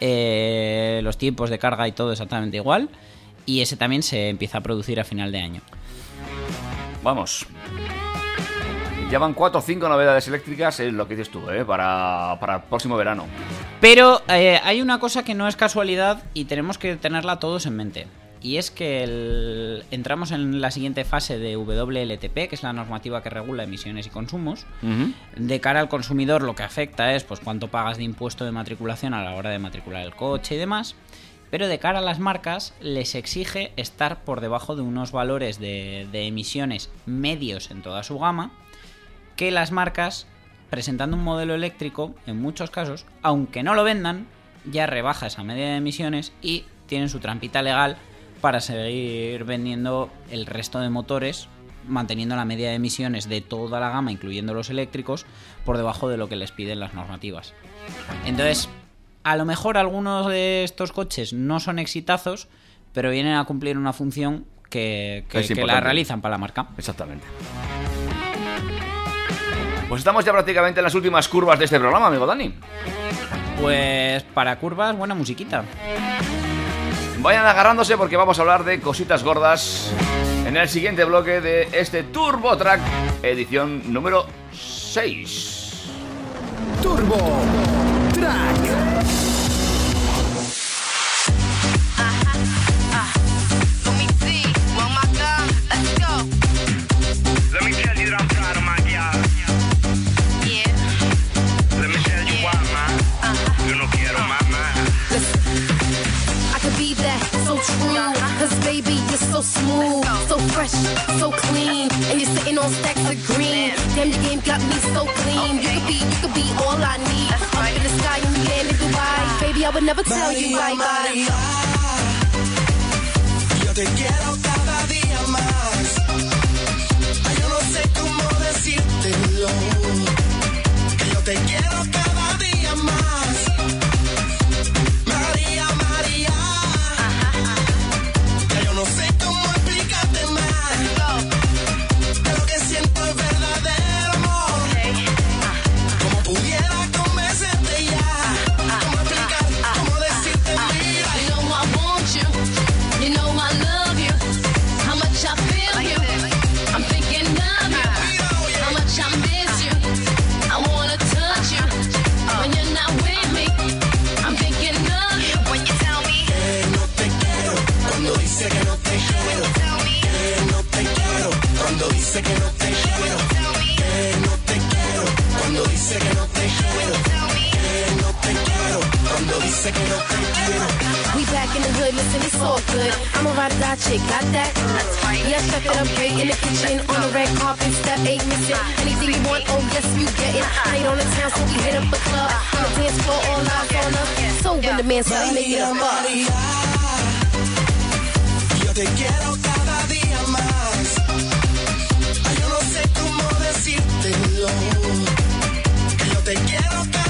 eh, los tiempos de carga y todo exactamente igual. Y ese también se empieza a producir a final de año. Vamos. Ya van 4 o 5 novedades eléctricas, es lo que dices tú, ¿eh? para, para el próximo verano. Pero eh, hay una cosa que no es casualidad y tenemos que tenerla todos en mente. Y es que el- entramos en la siguiente fase de WLTP, que es la normativa que regula emisiones y consumos. De cara al consumidor lo que afecta es pues cuánto pagas de impuesto de matriculación a la hora de matricular el coche y demás. Pero de cara a las marcas les exige estar por debajo de unos valores de, emisiones medios en toda su gama que las marcas, presentando un modelo eléctrico, en muchos casos, aunque no lo vendan, ya rebaja esa media de emisiones y tienen su trampita legal para seguir vendiendo el resto de motores, manteniendo la media de emisiones de toda la gama, incluyendo los eléctricos, por debajo de lo que les piden las normativas. Entonces, a lo mejor algunos de estos coches no son exitazos, pero vienen a cumplir una función que, que- la realizan para la marca. Exactamente. Pues estamos ya prácticamente en las últimas curvas de este programa, amigo Dani. Pues para curvas, buena musiquita. Vayan agarrándose porque vamos a hablar de cositas gordas en el siguiente bloque de este Turbo Track, edición número 6. Turbo Track. Got me so clean. You could be, you could be all I need. Up in the sky and we land in Dubai. Baby, I would never tell you bye bye. Yo te quiero cada día más. Ay, Yo no sé cómo decírtelo. Yo te quiero cada good. I'm a ride or die chick, got that? Yeah, step it up great in the kitchen, on the red carpet, step eight missing. Anything you want, oh yes, you get it. Night on the town, so we hit up the club. On the dance floor, all eyes on us. So when the man said, make it a. María, yo te quiero cada día más. Yo no sé cómo decírtelo. Yo te quiero cada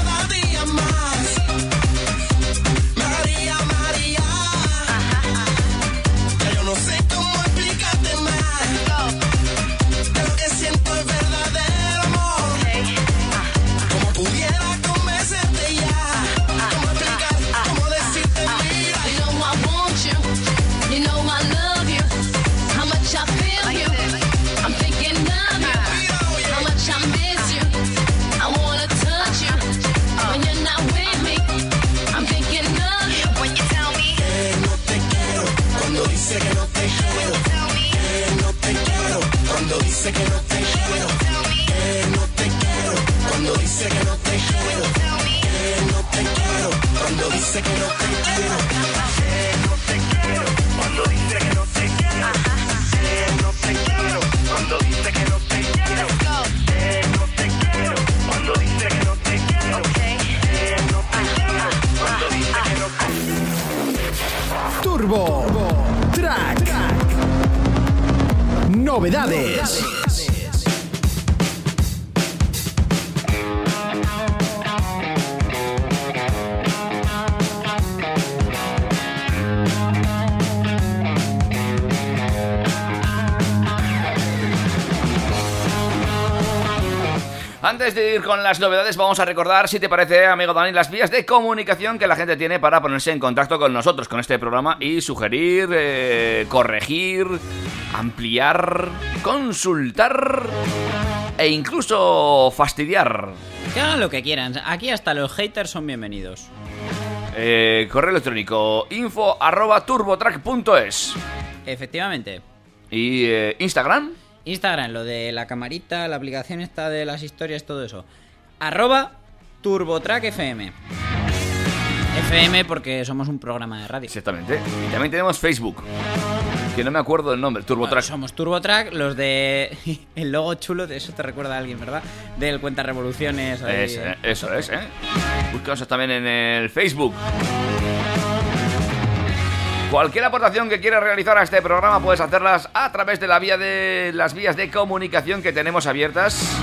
con las novedades, vamos a recordar, si te parece, amigo Dani, las vías de comunicación que la gente tiene para ponerse en contacto con nosotros, con este programa y sugerir, eh, corregir, ampliar, consultar e incluso fastidiar. Que hagan lo que quieran. Aquí hasta los haters son bienvenidos. Eh, correo electrónico info arroba turbotrack.es Efectivamente. y eh, Instagram. Instagram, lo de la camarita, la aplicación esta de las historias, todo eso. Arroba TurboTrackFM. FM porque somos un programa de radio. Exactamente. Y también tenemos Facebook, que no me acuerdo del nombre, Bueno, TurboTrack. somos TurboTrack, los de *laughs* el logo chulo, de eso te recuerda a alguien, ¿verdad? Del cuenta revoluciones. ahí. Es, eh, eso es, ¿eh? Búscanos también en el Facebook. Cualquier aportación que quieras realizar a este programa puedes hacerlas a través de la vía de las vías de comunicación que tenemos abiertas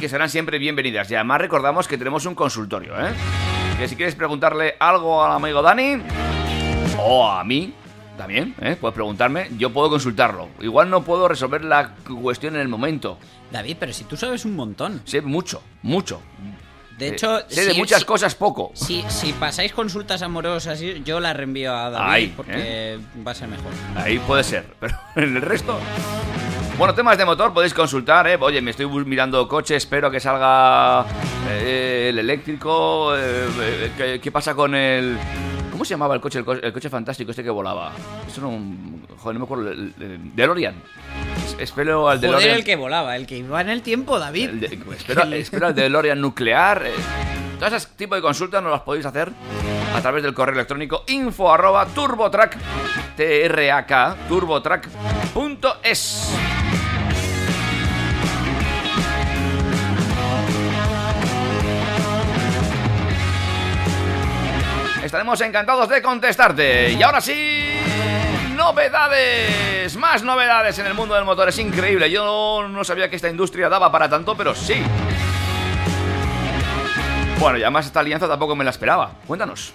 que serán siempre bienvenidas. Y además recordamos que tenemos un consultorio, ¿eh? Que si quieres preguntarle algo al amigo Dani o a mí también, ¿eh? Puedes preguntarme, yo puedo consultarlo. Igual no puedo resolver la cuestión en el momento. David, pero si tú sabes un montón. Sé mucho, mucho. De Eh, hecho, sé de muchas si- cosas poco. Si, si pasáis consultas amorosas, yo las reenvío a David Ahí, porque va a ser mejor. Ahí puede ser, pero *laughs* en el resto. Bueno, temas de motor podéis consultar, ¿eh? Oye, me estoy mirando coche, espero que salga eh, el eléctrico. eh, eh, ¿qué, qué pasa con el. ¿Cómo se llamaba el coche, el, co- el coche fantástico este que volaba? Eso no. un- Joder, no me acuerdo. El, el- DeLorean. Es- Espero al Joder, DeLorean. el que volaba, el que iba en el tiempo, David. de- espero, espero al DeLorean nuclear. Todas esas tipo de consultas nos las podéis hacer a través del correo electrónico info arroba turbotrack turbotrack.es. Estaremos encantados de contestarte. Y ahora sí, novedades. Más novedades en el mundo del motor. Es increíble. Yo no sabía que esta industria daba para tanto, pero sí. Bueno, y además esta alianza tampoco me la esperaba. Cuéntanos.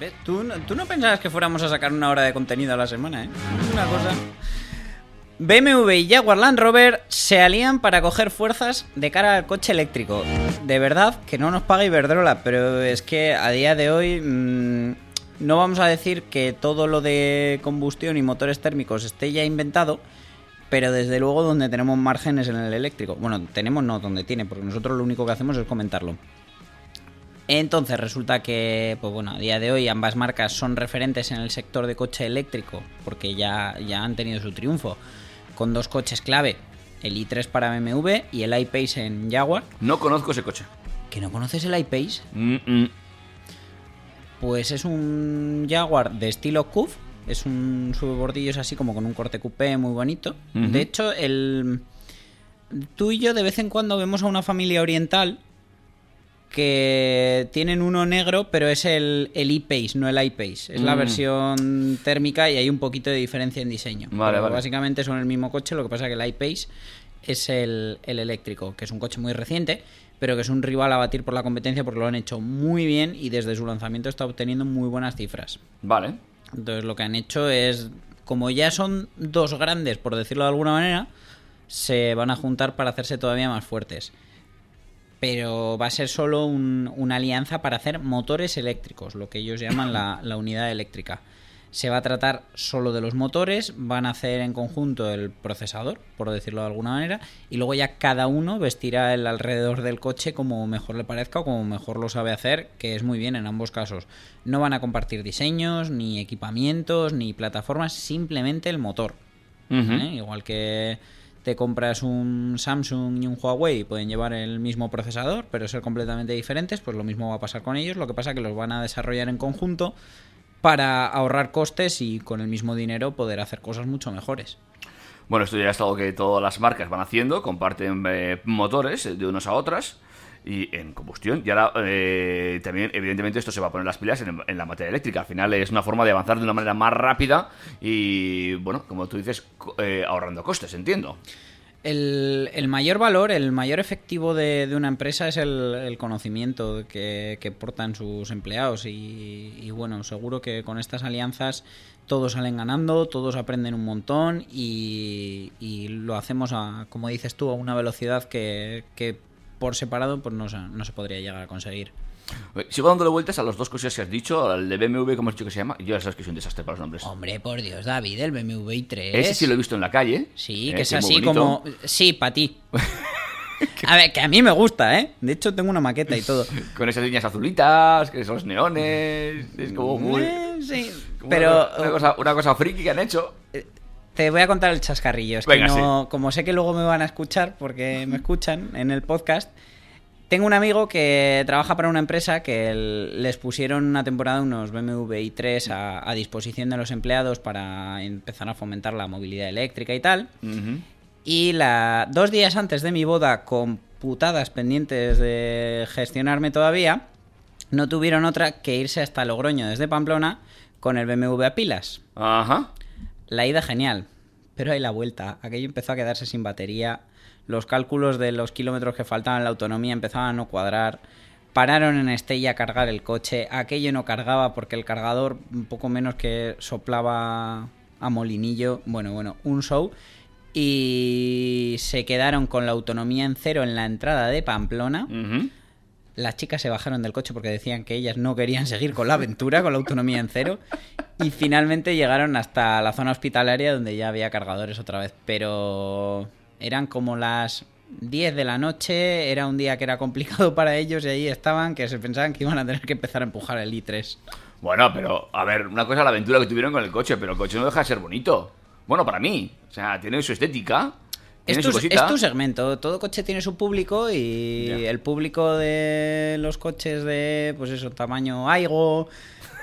¿Ves? ¿Tú, no- tú no pensabas que fuéramos a sacar una hora de contenido a la semana, ¿eh? Una cosa. BMW y Jaguar Land Rover se alían para coger fuerzas de cara al coche eléctrico. De verdad que no nos paga Iberdrola, pero es que a día de hoy mm, no vamos a decir que todo lo de combustión y motores térmicos esté ya inventado, pero desde luego donde tenemos márgenes en el eléctrico. Bueno, tenemos no, donde tiene, porque nosotros lo único que hacemos es comentarlo. Entonces resulta que, pues bueno, a día de hoy ambas marcas son referentes en el sector de coche eléctrico, porque ya, ya han tenido su triunfo. Con dos coches clave, el i3 para BMW y el iPace en Jaguar. No conozco ese coche. ¿Que no conoces el iPace? Mm, mm. Pues es un Jaguar de estilo CUF. Es un subordillos así como con un corte coupé muy bonito. De hecho, el tú y yo de vez en cuando vemos a una familia oriental que tienen uno negro, pero es el, el e-Pace, no el iPace. Es la Mm. versión térmica y hay un poquito de diferencia en diseño. Vale, vale. Básicamente son el mismo coche, lo que pasa que el iPace es el, el eléctrico, que es un coche muy reciente, pero que es un rival a batir por la competencia porque lo han hecho muy bien y desde su lanzamiento está obteniendo muy buenas cifras. Vale. Entonces lo que han hecho es, como ya son dos grandes, por decirlo de alguna manera, se van a juntar para hacerse todavía más fuertes. Pero va a ser solo un- una alianza para hacer motores eléctricos, lo que ellos llaman la, *coughs* la unidad eléctrica. Se va a tratar solo de los motores, van a hacer en conjunto el procesador, por decirlo de alguna manera, y luego ya cada uno vestirá el alrededor del coche como mejor le parezca o como mejor lo sabe hacer, que es muy bien en ambos casos. No van a compartir diseños, ni equipamientos, ni plataformas, simplemente el motor. ¿eh? Igual que te compras un Samsung y un Huawei y pueden llevar el mismo procesador, pero ser completamente diferentes, pues lo mismo va a pasar con ellos. Lo que pasa que los van a desarrollar en conjunto para ahorrar costes y con el mismo dinero poder hacer cosas mucho mejores. Bueno, esto ya es algo que todas las marcas van haciendo, comparten eh, motores eh, de unos a otras y en combustión. Y ahora eh, también, evidentemente, esto se va a poner las pilas en, la materia eléctrica. Al final es una forma de avanzar de una manera más rápida y, bueno, como tú dices, eh, ahorrando costes, entiendo. El, el mayor valor, el mayor efectivo de, de una empresa es el, el conocimiento que, que portan sus empleados y, y bueno, seguro que con estas alianzas todos salen ganando, todos aprenden un montón y, y lo hacemos, a, como dices tú, a una velocidad que, que por separado pues no, se- no se podría llegar a conseguir. Eh, Sigo dándole vueltas a las dos cosas que has dicho, al de BMW, como has dicho que se llama, y ya sabes que soy un desastre para los nombres. Hombre, por Dios, David, el BMW i3. Ese sí lo he visto en la calle. Sí, eh, que es así como... Sí, para ti. *laughs* A ver, que a mí me gusta, ¿eh? De hecho, tengo una maqueta y todo. *laughs* Con esas líneas azulitas, que son los neones. Es como muy. Eh, sí, como pero Una, una cosa, una cosa friki que han hecho. Te voy a contar el chascarrillo. Es Venga, que no, como sé que luego me van a escuchar, porque me escuchan en el podcast, tengo un amigo que trabaja para una empresa que el- les pusieron una temporada unos BMW i3 a, a disposición de los empleados para empezar a fomentar la movilidad eléctrica y tal. Y la, dos días antes de mi boda, con putadas pendientes de gestionarme todavía, no tuvieron otra que irse hasta Logroño desde Pamplona con el BMW a pilas. Ajá. La ida genial, pero hay la vuelta. Aquello empezó a quedarse sin batería. Los cálculos de los kilómetros que faltaban en la autonomía empezaban a no cuadrar. Pararon en Estella a cargar el coche. Aquello no cargaba porque el cargador un poco menos que soplaba a molinillo. Bueno, bueno, un show. Y se quedaron con la autonomía en cero en la entrada de Pamplona. Las chicas se bajaron del coche porque decían que ellas no querían seguir con la aventura, con la autonomía en cero. Y finalmente llegaron hasta la zona hospitalaria donde ya había cargadores otra vez. Pero eran como las 10 de la noche, era un día que era complicado *laughs* para ellos y ahí estaban que se pensaban que iban a tener que empezar a empujar el i3. Bueno, pero, a ver, una cosa la aventura que tuvieron con el coche, pero el coche no deja de ser bonito. Bueno, para mí. O sea, tiene su estética. Es tu, es tu segmento, todo coche tiene su público y el público de los coches de, pues eso, tamaño Aigo,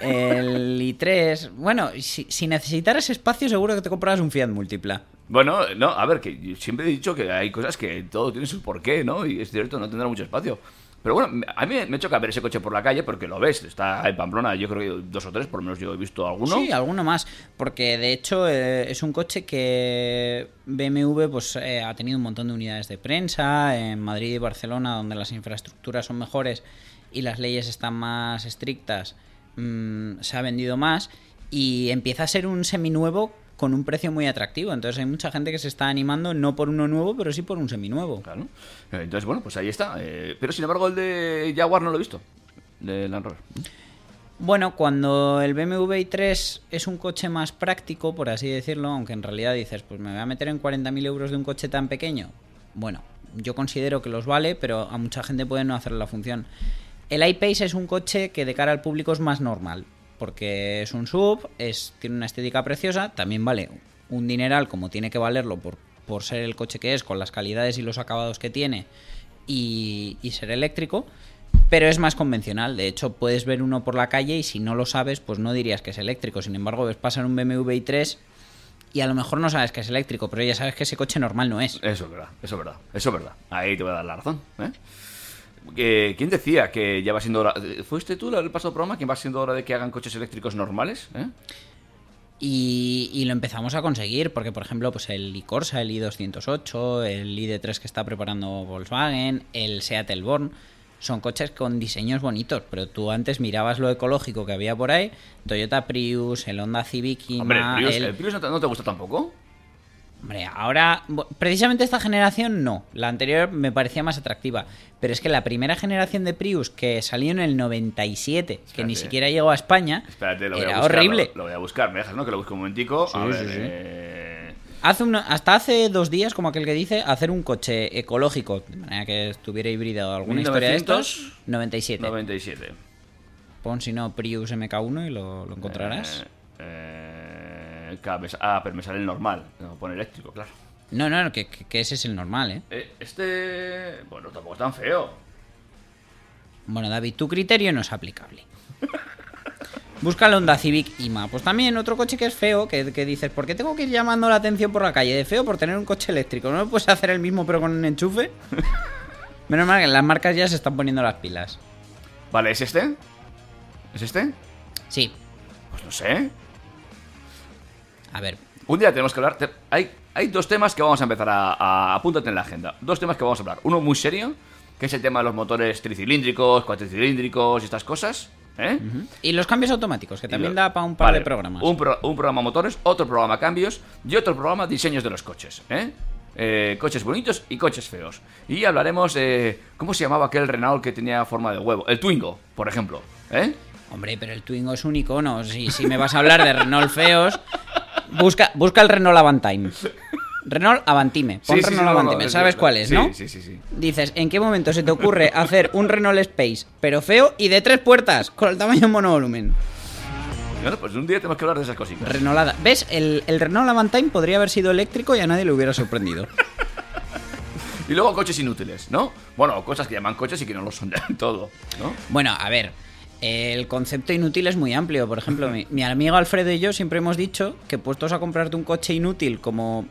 el *laughs* i3, bueno, si, si necesitaras espacio seguro que te comprabas un Fiat Múltipla. Bueno, no, a ver, que yo siempre he dicho que hay cosas que todo tiene su porqué, ¿no? Y es cierto, no tendrá mucho espacio. Pero bueno, a mí me choca ver ese coche por la calle porque lo ves, está en Pamplona, yo creo que dos o tres, por lo menos yo he visto alguno. Sí, alguno más, porque de hecho eh, es un coche que BMW pues eh, ha tenido un montón de unidades de prensa en Madrid y Barcelona donde las infraestructuras son mejores y las leyes están más estrictas, mm, se ha vendido más y empieza a ser un seminuevo con un precio muy atractivo. Entonces hay mucha gente que se está animando no por uno nuevo, pero sí por un seminuevo. Claro. Eh, Entonces, bueno, pues ahí está. Eh, pero sin embargo, el de Jaguar no lo he visto. De Land Rover. Bueno, cuando el BMW i3 es un coche más práctico, por así decirlo, aunque en realidad dices, pues me voy a meter en 40.000 euros de un coche tan pequeño. Bueno, yo considero que los vale, pero a mucha gente puede no hacerle la función. El iPace es un coche que de cara al público es más normal, porque es un sub, es, tiene una estética preciosa, también vale un dineral como tiene que valerlo por, por ser el coche que es, con las calidades y los acabados que tiene y, y ser eléctrico, pero es más convencional. De hecho, puedes ver uno por la calle y si no lo sabes, pues no dirías que es eléctrico. Sin embargo, ves pasar un BMW i3 y a lo mejor no sabes que es eléctrico, pero ya sabes que ese coche normal no es. Eso es verdad, eso es verdad, eso es verdad. Ahí te voy a dar la razón. ¿eh? Que- ¿Quién decía que ya va siendo hora? ¿Fuiste tú el pasado programa? ¿Quién va siendo hora de que hagan coches eléctricos normales? ¿eh? Y, y lo empezamos a conseguir, porque por ejemplo, pues el i-Corsa, el i208, el ID3 que está preparando Volkswagen, el Seat Elborn, son coches con diseños bonitos, pero tú antes mirabas lo ecológico que había por ahí, Toyota Prius, el Honda Civic, Hombre, el Prius, el- ¿el Prius no, te, no te gusta tampoco? Hombre, ahora, precisamente esta generación no, la anterior me parecía más atractiva, pero es que la primera generación de Prius que salió en el 97, que ni Espérate. siquiera llegó a España, Espérate, lo voy a era buscar. horrible. Lo, lo voy a buscar, me dejas, ¿no? Que lo busque un momentico. a Sí, ver, sí, sí. eh, Hace una- hasta hace dos días, como aquel que dice, hacer un coche ecológico, de manera que estuviera hibridado alguna historia de 1900, estos, 97. 97. Pon si no Prius MK1 y lo, lo encontrarás. Eh, eh, ah, pero me sale el normal. No, pone eléctrico, claro. No, no, que, que- que ese es el normal, ¿eh? Eh, este. Bueno, tampoco es tan feo. Bueno, David, tu criterio no es aplicable. Busca el Honda Civic IMA. Pues también otro coche que es feo, que, que dices, ¿por qué tengo que ir llamando la atención por la calle? De feo por tener un coche eléctrico. ¿No me puedes hacer el mismo pero con un enchufe? *laughs* Menos mal que las marcas ya se están poniendo las pilas. Vale, ¿es este? ¿Es este? Sí. Pues no sé. A ver, Un día tenemos que hablar. te- hay, hay dos temas que vamos a empezar a, a. Apúntate en la agenda. Dos temas que vamos a hablar. Uno muy serio, que es el tema de los motores tricilíndricos, cuatricilíndricos y estas cosas. ¿Eh? Y los cambios automáticos, que también lo- da para un par Vale, de programas. Un, pro- un programa motores, otro programa cambios y otro programa diseños de los coches. ¿eh? Eh, coches bonitos y coches feos. Y hablaremos de. ¿Cómo se llamaba aquel Renault que tenía forma de huevo? El Twingo, por ejemplo. ¿eh? Hombre, pero el Twingo es un icono. Si, si me vas a hablar de Renault feos, busca, busca el Renault Avantime. Renault Avantime. Pon Sí, sí, sí, Renault no, Avantime. es ¿Sabes cuál es, no? Sí, sí, sí. Dices, ¿en qué momento se te ocurre hacer un Renault Space, pero feo y de tres puertas, con el tamaño monovolumen? Bueno, pues un día tenemos que hablar de esas cositas. Renaulada. ¿Ves? El, el Renault Avantime podría haber sido eléctrico y a nadie le hubiera sorprendido. *laughs* Y luego coches inútiles, ¿no? Bueno, cosas que llaman coches y que no lo son del todo, ¿no? Bueno, a ver. El concepto inútil es muy amplio. Por ejemplo, mi, mi amigo Alfredo y yo siempre hemos dicho que puestos a comprarte un coche inútil como...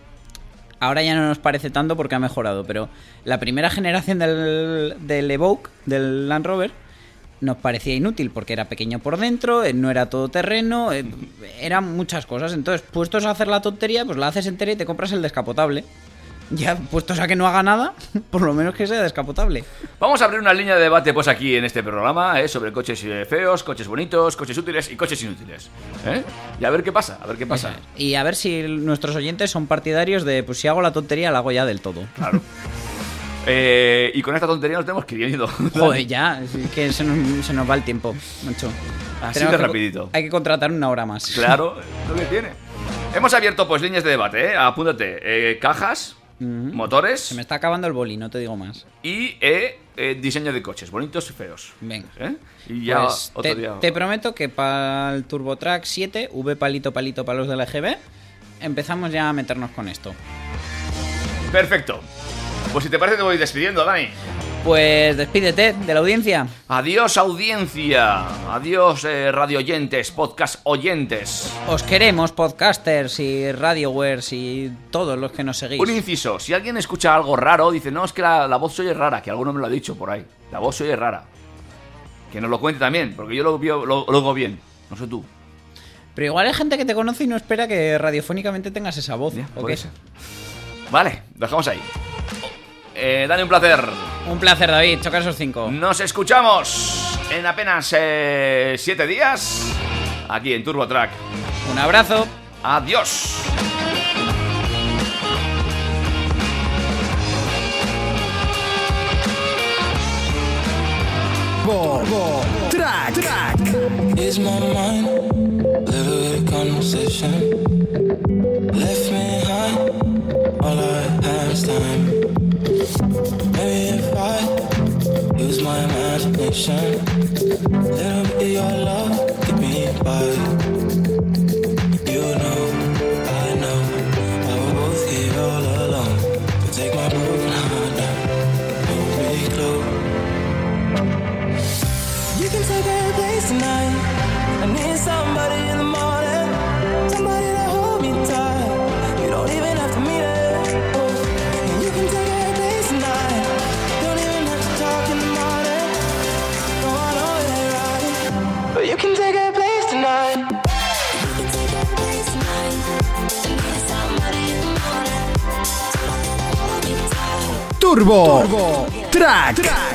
Ahora ya no nos parece tanto porque ha mejorado, pero la primera generación del, del Evoque, del Land Rover, nos parecía inútil porque era pequeño por dentro, eh, no era todoterreno, eh, eran muchas cosas. Entonces, puestos a hacer la tontería, pues la haces entera y te compras el descapotable. Ya, puestos a que no haga nada, *laughs* por lo menos que sea descapotable. Vamos a abrir una línea de debate pues aquí en este programa ¿eh? sobre coches eh, feos, coches bonitos, coches útiles y coches inútiles. ¿eh? Y a ver qué pasa, a ver qué pasa. Y a ver si nuestros oyentes son partidarios de, pues si hago la tontería, la hago ya del todo. Claro. *laughs* Eh, y con esta tontería nos tenemos que ir yendo. *laughs* Joder, ya, es que se nos, se nos va el tiempo, macho. Así Tenemos de que- rapidito. Hay que contratar una hora más. Claro, lo que tiene. Hemos abierto pues líneas de debate, ¿eh? Apúntate. Motores Se me está acabando el boli, no te digo más. y eh, eh, diseño de coches, bonitos y feos. Venga. ¿eh? Y ya Pues otro te, día. te prometo que para el TurboTrack 7, V palito palito para los del EGB, empezamos ya a meternos con esto. Perfecto. Pues si te parece te voy despidiendo, Dani. Pues despídete de la audiencia. Adiós audiencia. Adiós eh, radio oyentes, podcast oyentes. Os queremos, podcasters y radiowares y todos los que nos seguís. Un inciso, si alguien escucha algo raro, dice, no, es que la, la voz oye rara, que alguno me lo ha dicho por ahí. La voz oye rara. Que nos lo cuente también, porque yo lo, lo, bien. No sé tú. Pero igual hay gente que te conoce y no espera que radiofónicamente tengas esa voz. ¿o puede qué? Vale, lo dejamos ahí. Eh, Dani, un placer. Un placer, David. Chocar esos cinco. Nos escuchamos en apenas eh, siete días aquí en Turbo Track. Un abrazo. Adiós. Turbo Track. Track. Is my mind living with a conversation? Left me high, all I have is time. Maybe if I use my imagination, little bit of your love get me by. Turbo, Track. Damn,